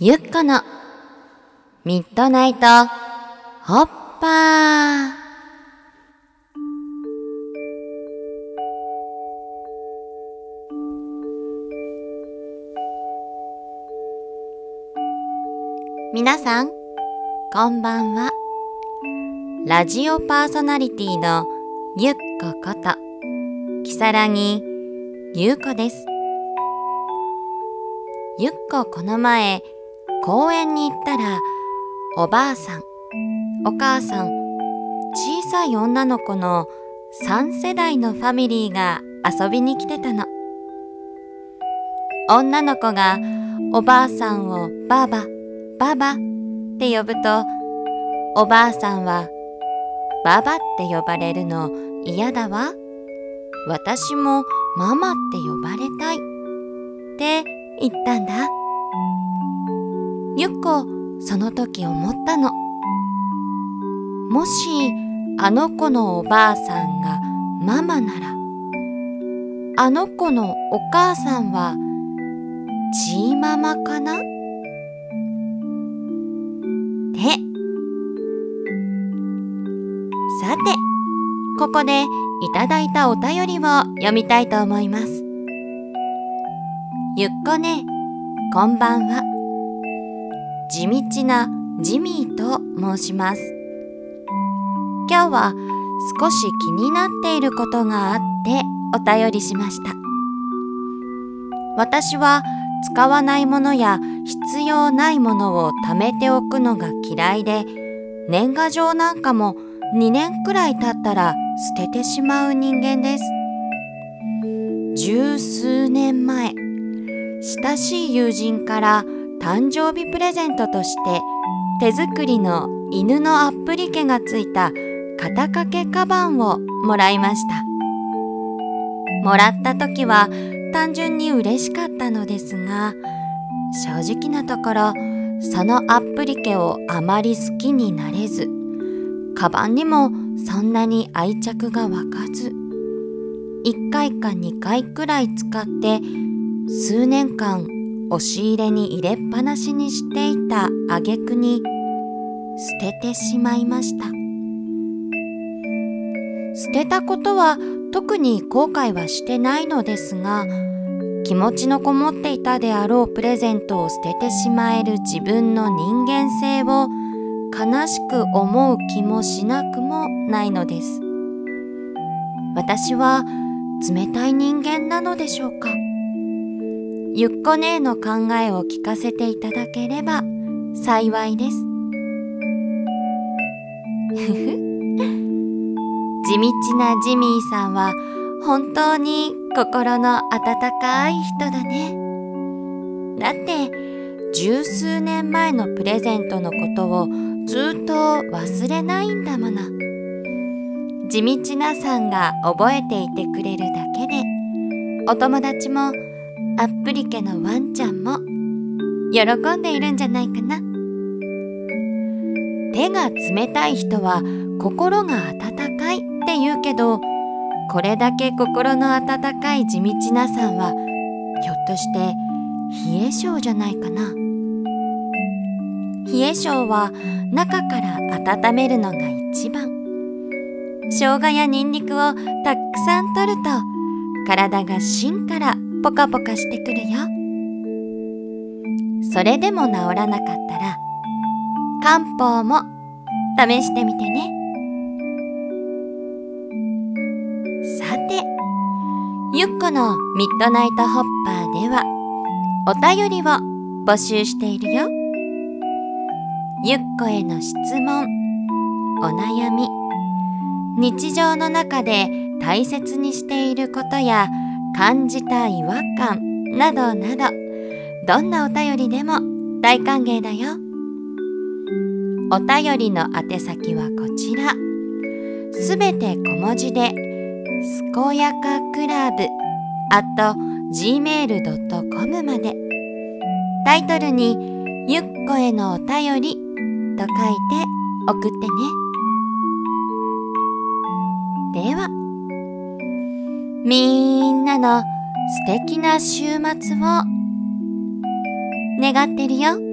ゆっこのミッドナイトホッパー。皆さんこんばんは。ラジオパーソナリティのゆっここときさらぎゆうこです。ゆっここの前公園に行ったらおばあさんお母さん小さい女の子の3世代のファミリーが遊びに来てたの。女の子がおばあさんをばあばばばって呼ぶとおばあさんはばばって呼ばれるの嫌だわ。私もママって呼ばれたいって言ったんだ。ゆっこその時思ったの。もしあの子のおばあさんがママならあの子のお母さんはチーママかな？ってさてここでいただいたお便りを読みたいと思います。ゆっこねこんばんは。地道なジミーと申します。今日は少し気になっていることがあってお便りしました。私は使わないものや必要ないものを貯めておくのが嫌いで年賀状なんかも2年くらい経ったら捨ててしまう人間です。十数年前親しい友人から誕生日プレゼントとして手作りの犬のアップリケがついた肩掛けカバンをもらいました。もらった時は単純に嬉しかったのですが正直なところそのアップリケをあまり好きになれずカバンにもそんなに愛着が湧かず1回か2回くらい使って数年間押し入れに入れっぱなしにしていた挙句に捨ててしまいました。捨てたことは特に後悔はしてないのですが気持ちのこもっていたであろうプレゼントを捨ててしまえる自分の人間性を悲しく思う気もしなくもないのです。私は冷たい人間なのでしょうか？ゆっこ姉の考えを聞かせていただければ幸いです。地道なジミーさんは本当に心の温かい人だね。だって十数年前のプレゼントのことをずっと忘れないんだもの。地道なさんが覚えていてくれるだけでお友達もアップリケのワンちゃんも喜んでいるんじゃないかな。手が冷たい人は心が温かいって言うけどこれだけ心の温かい地道なさんはひょっとして冷え性じゃないかな。冷え性は中から温めるのが一番。生姜やニンニクをたくさん取ると体が芯からポカポカしてくるよ。それでも治らなかったら漢方も試してみてね。さてゆっこのミッドナイトホッパーではお便りを募集しているよ。ゆっこへの質問お悩み日常の中で大切にしていることや感じた違和感などなどどんなお便りでも大歓迎だよ。お便りの宛先はこちら。すべて小文字で「すこやかクラブ」at gmail.com まで。タイトルに「ゆっこへのお便り」と書いて送ってね。では。みんなの素敵な週末を願ってるよ。